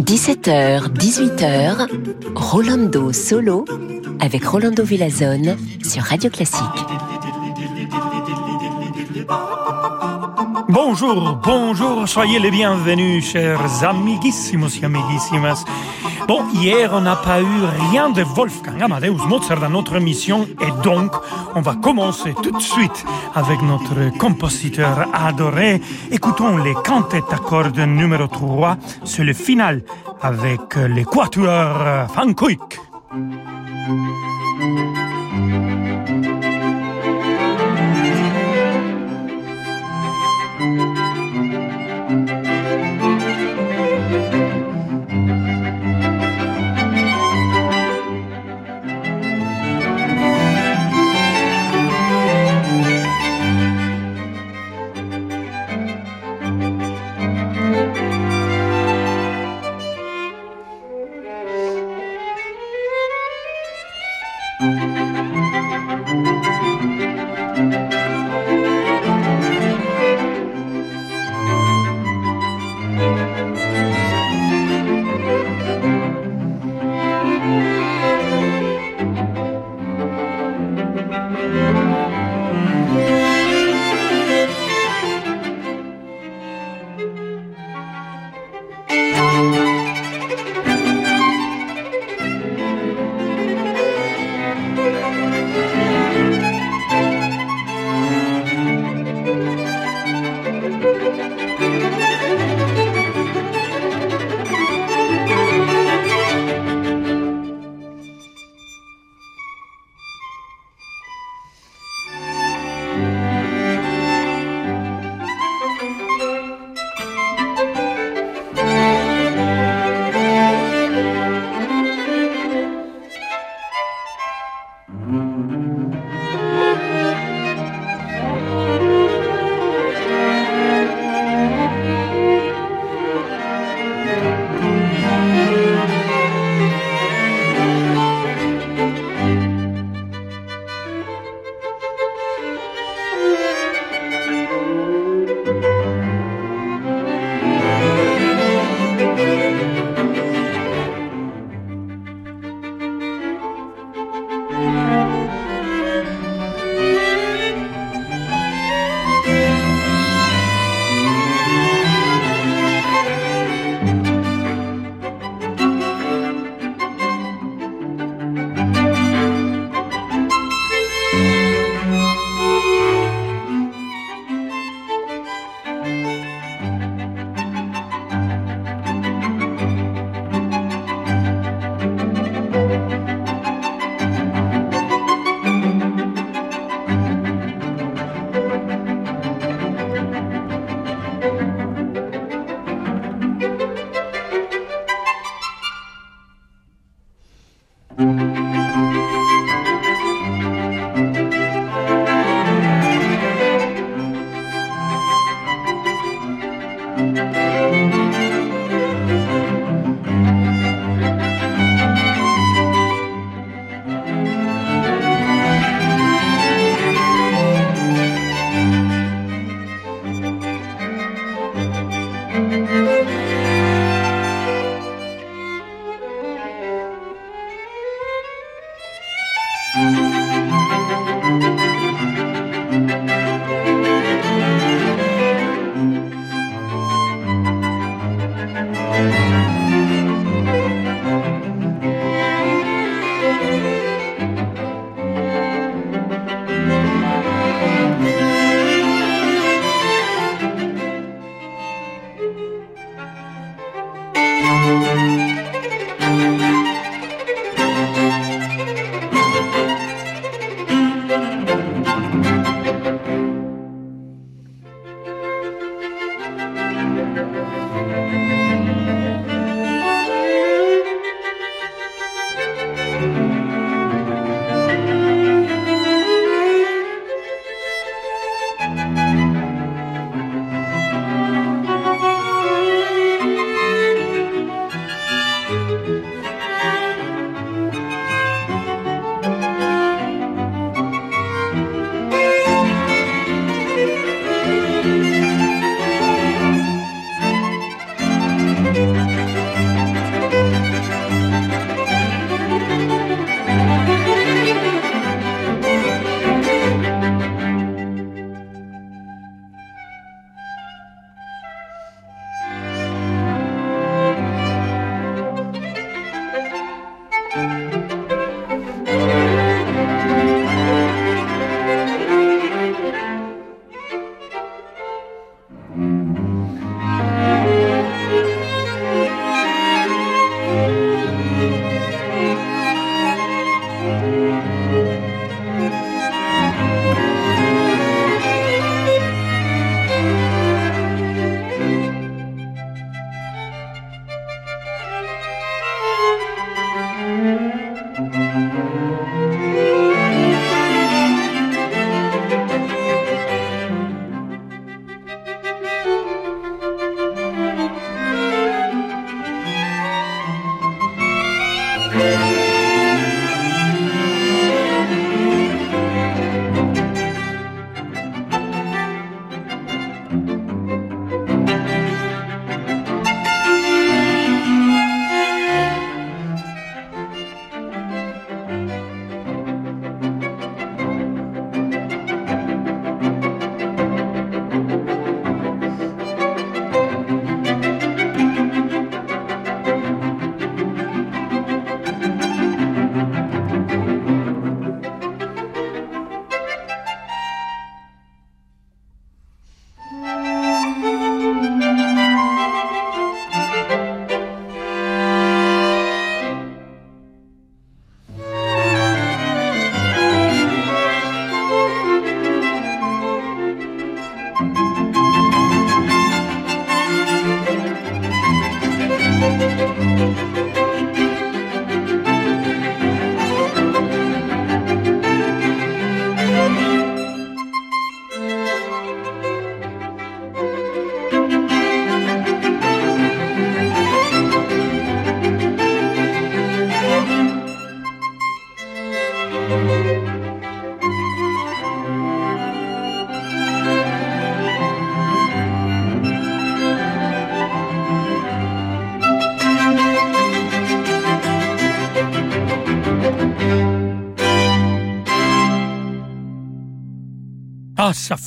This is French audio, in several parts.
17h, 18h, Rolando Solo avec Rolando Villazone sur Radio Classique. Bonjour, bonjour, soyez les bienvenus, chers amiguissimos et amiguissimas. Hier, on n'a pas eu rien de Wolfgang Amadeus Mozart dans notre émission et donc, on va commencer tout de suite avec notre compositeur adoré. Écoutons les cantates à cordes numéro 3, c'est le final avec l'équateur Van Kuik.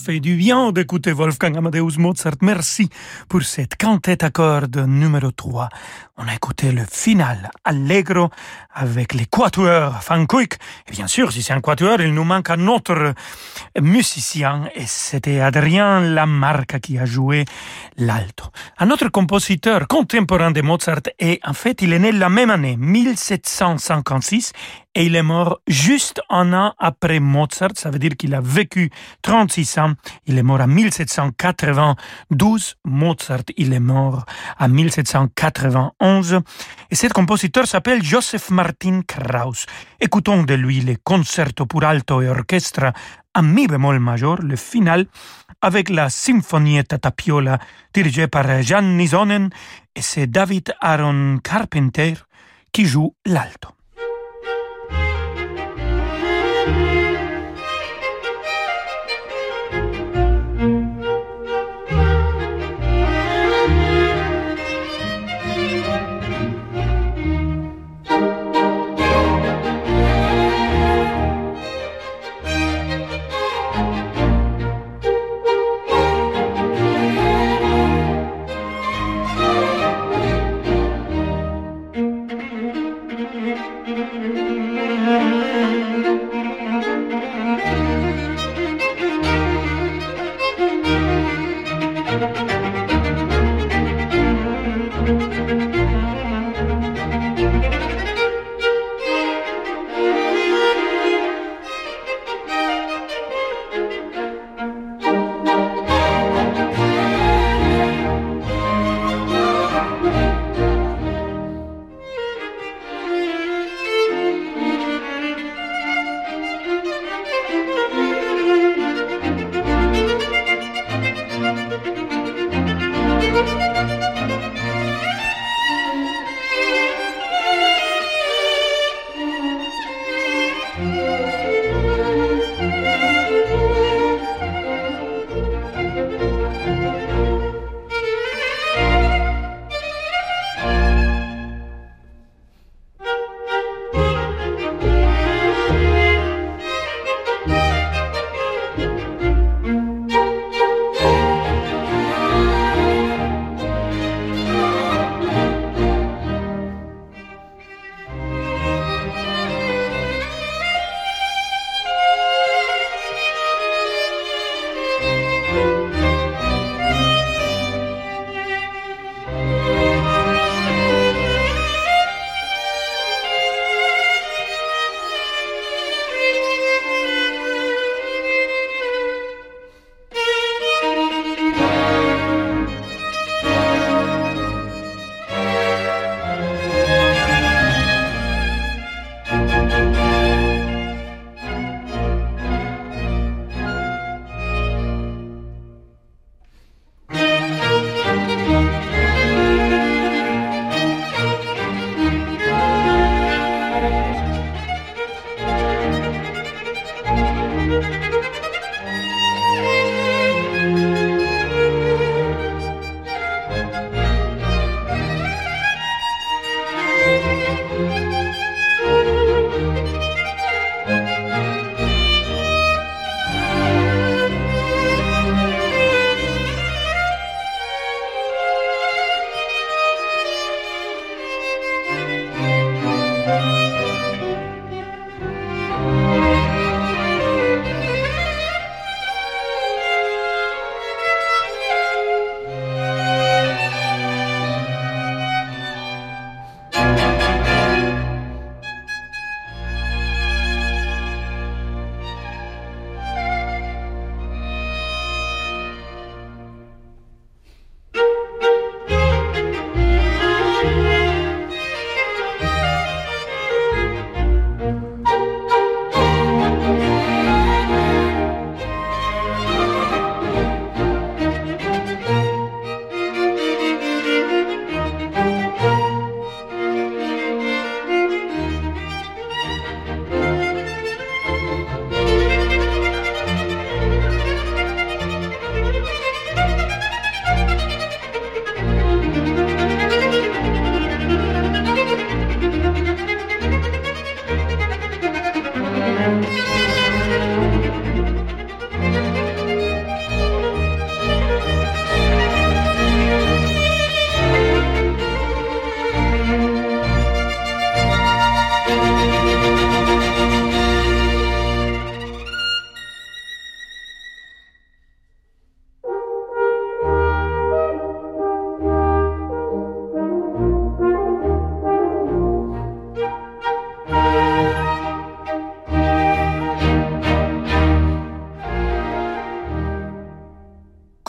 Fait du bien d'écouter Wolfgang Amadeus Mozart. Merci pour cette cantate à cordes numéro 3. On a écouté le final Allegro avec les quatuors Van Kuyk. Et bien sûr, si c'est un quatuor, il nous manque un autre musicien et c'était Adrien Lamarca qui a joué l'alto. Un autre compositeur contemporain de Mozart et en fait, il est né la même année, 1756 et il est mort juste un an après Mozart. Ça veut dire qu'il a vécu 36 ans. Il est mort en 1792. Mozart, il est mort en 1791. Et cet compositeur s'appelle Joseph Martin Krauss. Écoutons de lui le concerto pour alto et orchestre à mi bémol majeur, le final, avec la Sinfonietta Tapiola dirigée par Jan Nisonen et c'est David Aaron Carpenter qui joue l'alto. Thank you.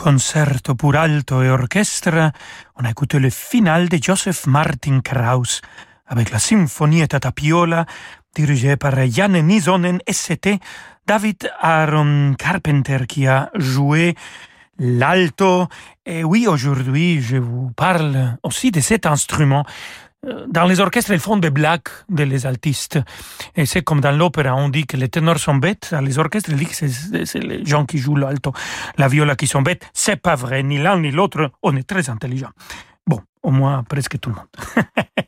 Concerto pour alto et orchestre, on a écouté le final de Joseph Martin Krauss avec la symphonie Tapiola dirigée par Janne Nisonen et c'était David Aaron Carpenter qui a joué l'alto. Et oui, aujourd'hui, je vous parle aussi de cet instrument dans les orchestres, ils font des blagues de les altistes. Et c'est comme dans l'opéra, on dit que les ténors sont bêtes. Dans les orchestres, ils disent que c'est les gens qui jouent l'alto, la viola qui sont bêtes. C'est pas vrai, ni l'un ni l'autre. On est très intelligent. Bon, au moins presque tout le monde.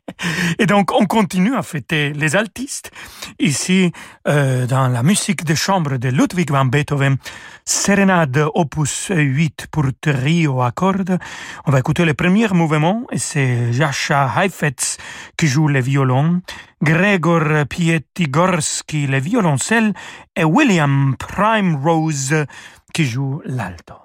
Et donc, on continue à fêter les altistes. Ici, euh, dans la musique de chambre de Ludwig van Beethoven, Sérénade opus 8 pour trio à cordes. On va écouter le premier mouvement et c'est Jascha Heifetz qui joue le violon, Gregor Pietigorski le violoncelle et William Prime Rose qui joue l'alto.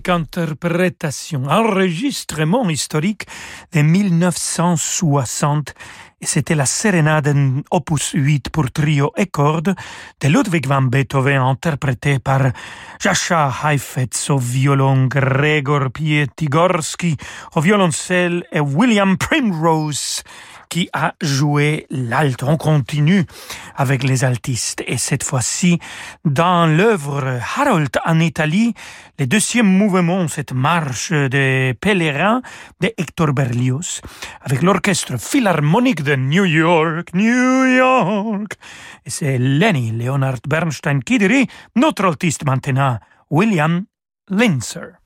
Magnifique interprétation, enregistrement historique de 1960 et c'était la sérénade opus 8 pour trio et cordes de Ludwig van Beethoven interprétée par Jascha Heifetz au violon, Gregor Pietigorski au violoncelle et William Primrose qui a joué l'alt. On continue avec les altistes et cette fois-ci dans l'œuvre Harold en Italie, le deuxième mouvement, cette marche des pèlerins de Hector Berlioz avec l'orchestre philharmonique de New York, New York. Et c'est Lenny Leonard Bernstein qui dirait notre altiste maintenant, William Linzer.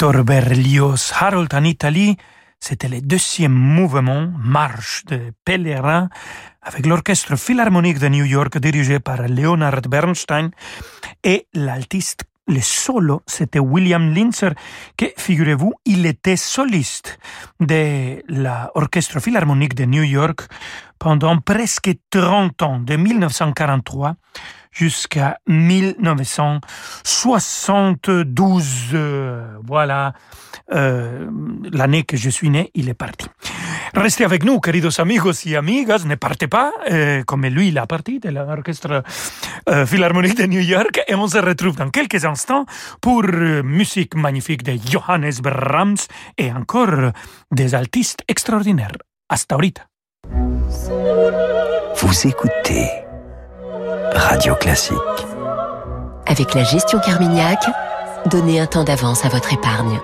Hector Berlioz, Harold en Italie, c'était le deuxième mouvement, Marche de pèlerins, avec l'orchestre philharmonique de New York dirigé par Leonard Bernstein et l'altiste le solo, c'était William Linzer, que, figurez-vous, il était soliste de l'Orchestre Philharmonique de New York pendant presque 30 ans, de 1943 jusqu'à 1972. Euh, voilà euh, l'année que je suis né, il est parti. Restez avec nous, queridos amigos y amigas, ne partez pas, euh, comme lui, il a parti de l'Orchestre Philharmonique de New York, et on se retrouve dans quelques instants pour musique magnifique de Johannes Brahms et encore des altistes extraordinaires. Hasta ahorita. Vous écoutez Radio Classique. Avec la gestion Carmignac, donnez un temps d'avance à votre épargne.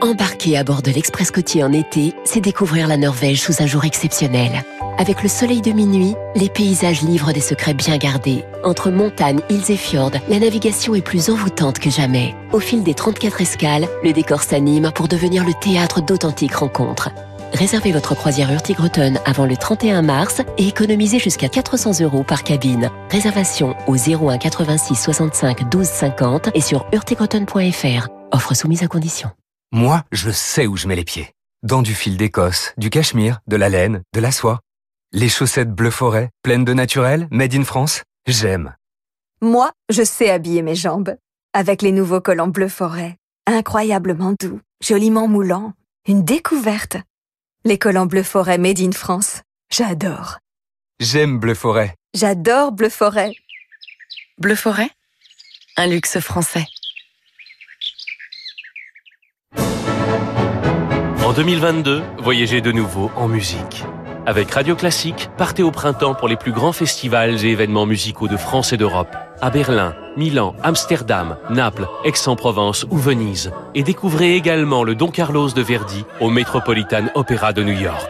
Embarquer à bord de l'Express côtier en été, c'est découvrir la Norvège sous un jour exceptionnel. Avec le soleil de minuit, les paysages livrent des secrets bien gardés. Entre montagnes, îles et fjords, la navigation est plus envoûtante que jamais. Au fil des 34 escales, le décor s'anime pour devenir le théâtre d'authentiques rencontres. Réservez votre croisière Hurtigruten avant le 31 mars et économisez jusqu'à 400 euros par cabine. Réservation au 01 86 65 12 50 et sur hurtigruten.fr. Offre soumise à condition. Moi, je sais où je mets les pieds. Dans du fil d'Écosse, du cachemire, de la laine, de la soie. Les chaussettes bleu forêt, pleines de naturel, made in France, j'aime. Moi, je sais habiller mes jambes. Avec les nouveaux collants bleu forêt. Incroyablement doux, joliment moulants. Une découverte. Les collants bleu forêt made in France. J'adore. J'aime bleu forêt. J'adore bleu forêt. Bleu forêt? Un luxe français. En 2022, voyagez de nouveau en musique. Avec Radio Classique, partez au printemps pour les plus grands festivals et événements musicaux de France et d'Europe. À Berlin, Milan, Amsterdam, Naples, Aix-en-Provence ou Venise. Et découvrez également le Don Carlos de Verdi au Metropolitan Opera de New York.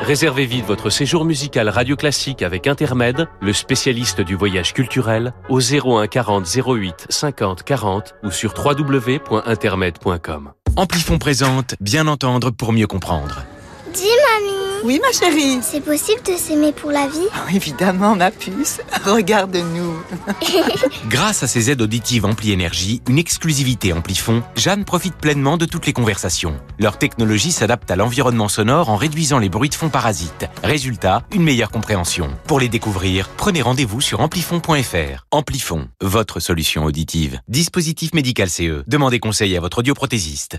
Réservez vite votre séjour musical Radio Classique avec Intermed, le spécialiste du voyage culturel, au 01 40 08 50 40 ou sur www.intermed.com. Amplifon présente Bien entendre pour mieux comprendre. Dis mamie Oui ma chérie C'est possible de s'aimer pour la vie oh, Évidemment ma puce, regarde-nous Grâce à ses aides auditives Ampli Énergie, une exclusivité Amplifon, Jeanne profite pleinement de toutes les conversations. Leur technologie s'adapte à l'environnement sonore en réduisant les bruits de fond parasites. Résultat, une meilleure compréhension. Pour les découvrir, prenez rendez-vous sur amplifon.fr. Amplifon, votre solution auditive. Dispositif médical CE. Demandez conseil à votre audioprothésiste.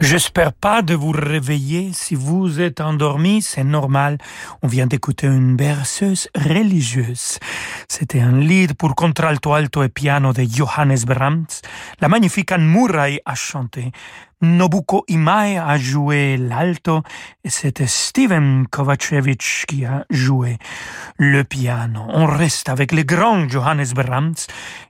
J'espère pas de vous réveiller. Si vous êtes endormi, c'est normal. On vient d'écouter une berceuse religieuse. C'était un lead pour contralto alto et piano de Johannes Brahms. La magnifique Anne Murray a chanté. Nobuko Imae a joué l'alto et c'était Steven Kovacevic qui a joué le piano. On reste avec le grand Johannes Brahms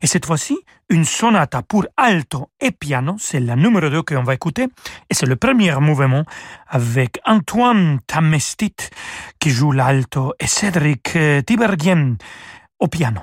et cette fois-ci une sonata pour alto et piano, c'est la numéro 2 qu'on va écouter et c'est le premier mouvement avec Antoine Tamestit qui joue l'alto et Cédric Tiberghien au piano.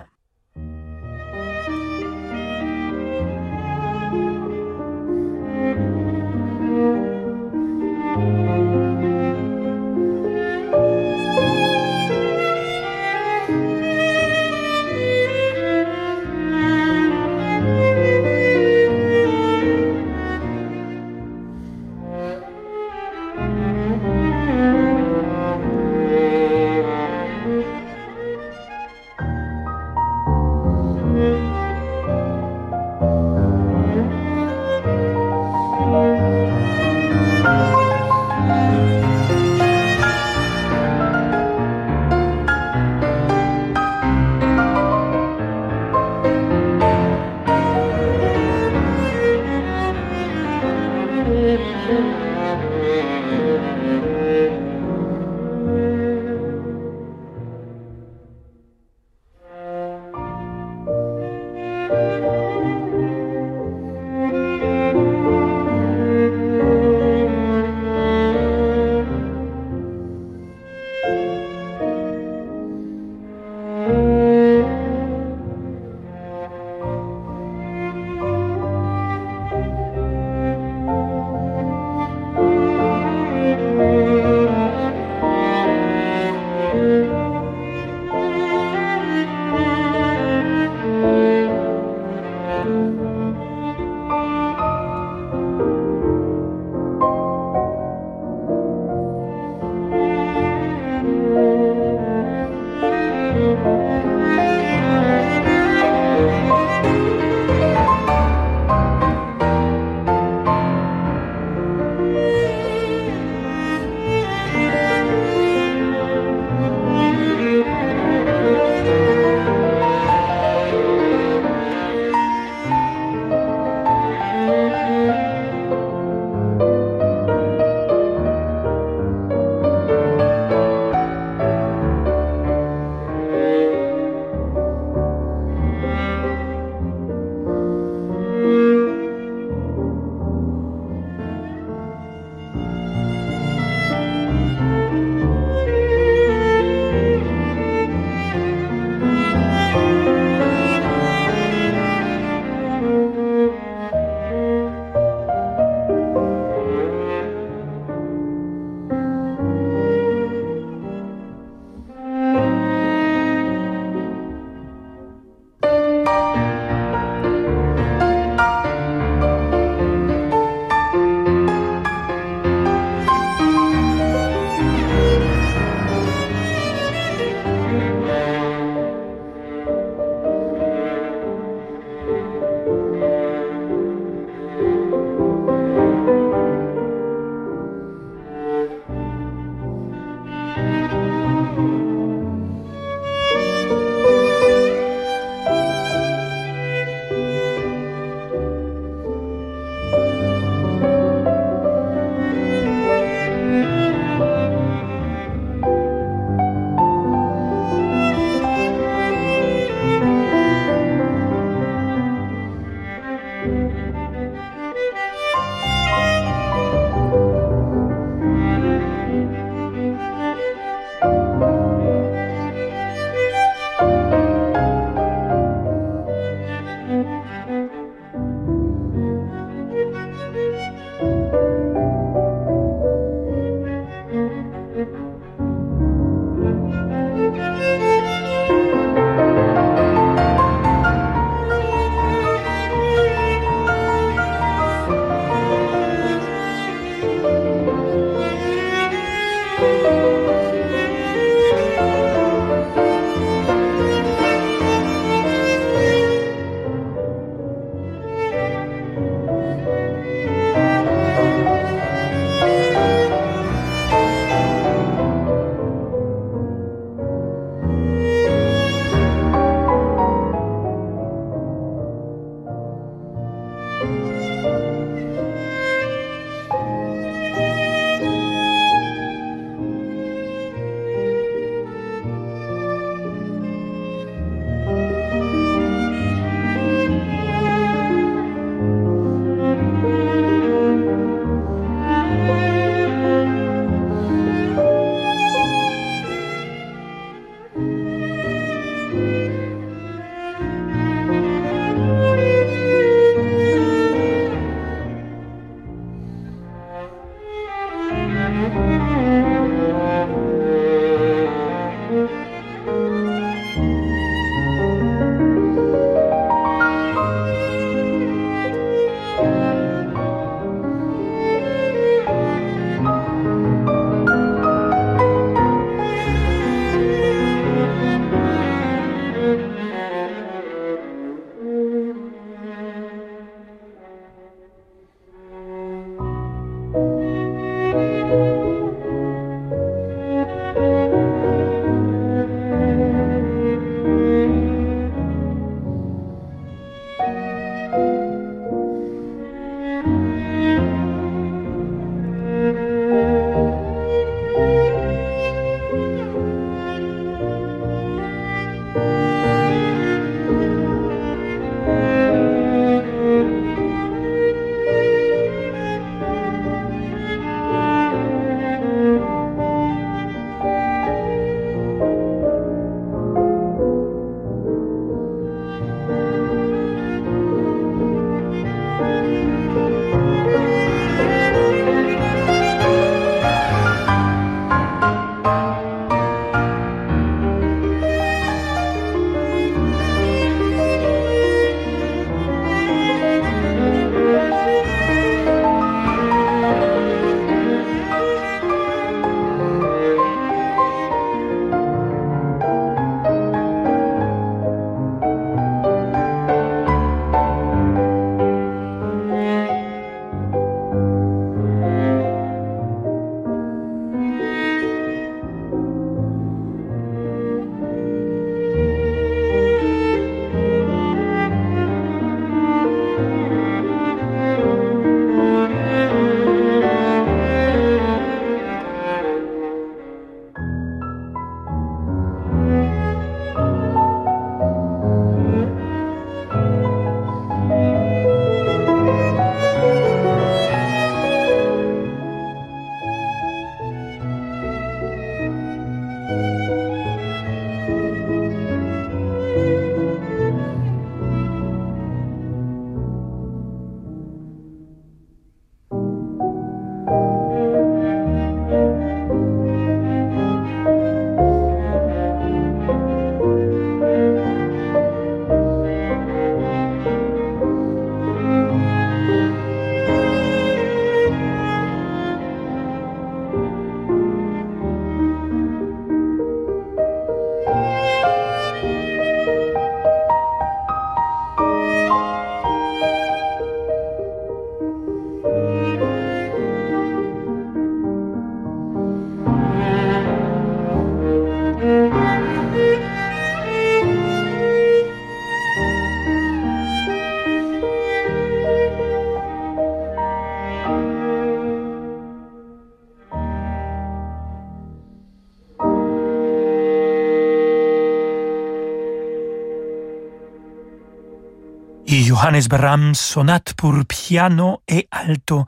Johannes sonate pour piano et alto.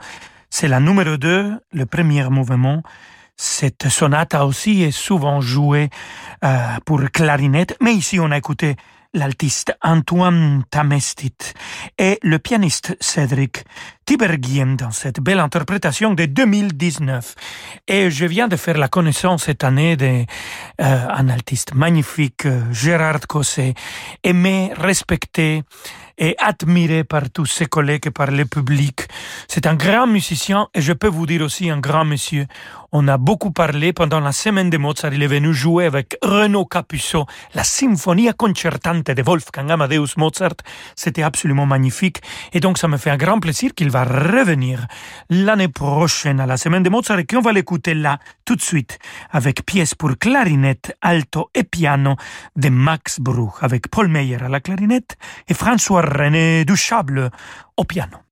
C'est la numéro 2, le premier mouvement. Cette sonate aussi est souvent jouée euh, pour clarinette, mais ici on a écouté l'altiste Antoine Tamestit et le pianiste Cédric Tiberghien dans cette belle interprétation de 2019. Et je viens de faire la connaissance cette année d'un euh, artiste magnifique, euh, Gérard Cosset, aimé, respecté, et admiré par tous ses collègues et par le public. C'est un grand musicien et je peux vous dire aussi un grand monsieur. On a beaucoup parlé pendant la semaine de Mozart. Il est venu jouer avec Renaud Capuçot la Symphonia concertante de Wolfgang Amadeus Mozart. C'était absolument magnifique. Et donc, ça me fait un grand plaisir qu'il va revenir l'année prochaine à la semaine de Mozart et qu'on va l'écouter là, tout de suite, avec pièce pour clarinette, alto et piano de Max Bruch, avec Paul Meyer à la clarinette et François René Duchable au piano.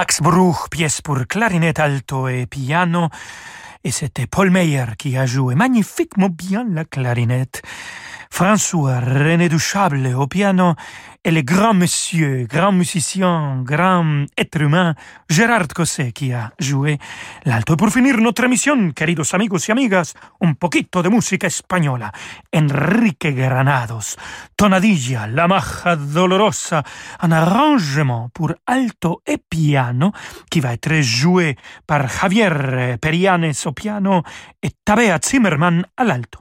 Max Bruch, pièce pour clarinette alto et piano. Et c'était Paul Meyer qui a joué magnifiquement bien la clarinette. François René Duchable au piano et le grand monsieur, grand musicien, grand être humain, Gérard Cosset qui a joué l'alto. Pour finir notre émission, queridos amigos y amigas, un poquito de música española. Enrique Granados, Tonadilla, La Maja Dolorosa, un arrangement pour alto et piano qui va être joué par Javier Perianes au piano et Tabea Zimmerman à l'alto.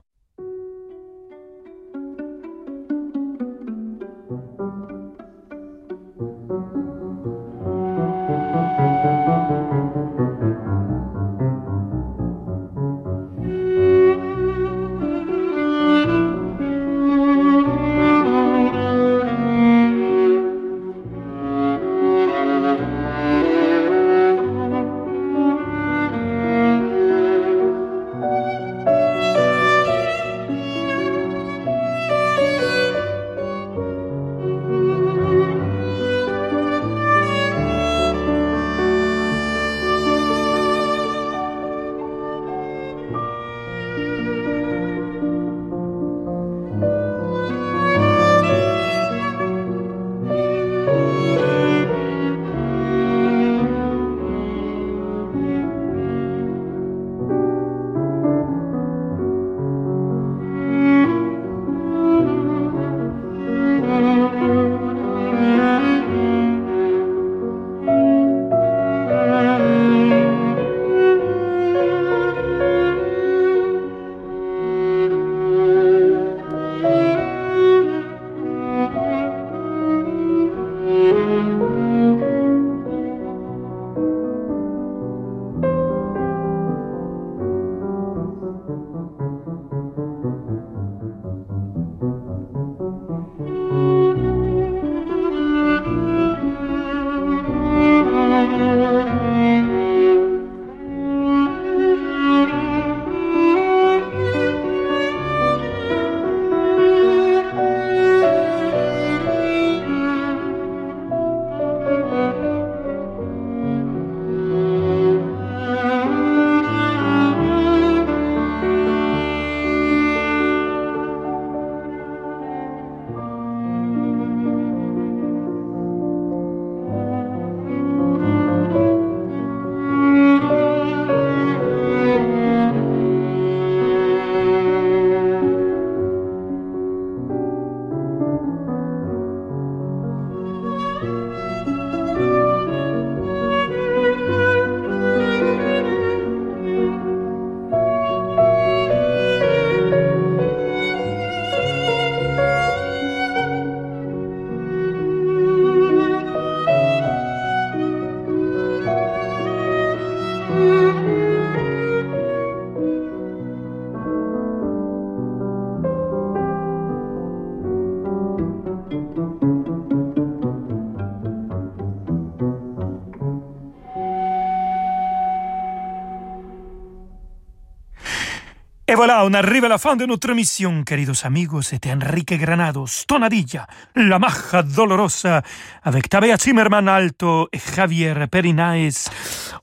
Voilà, on arrive à la fin de notre mission, queridos amigos. C'était Enrique Granados, Tonadilla, La Maja Dolorosa, avec Tabea Zimmerman alto et Javier Perinaes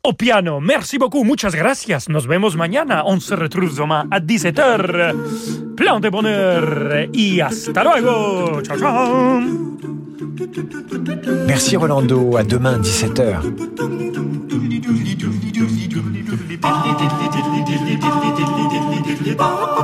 au piano. Merci beaucoup, muchas gracias. Nos vemos mañana. On se retrouve demain à 17h. Plein de bonheur et hasta luego. Ciao, ciao. Merci Rolando, à demain 17h. Ba-da-ba.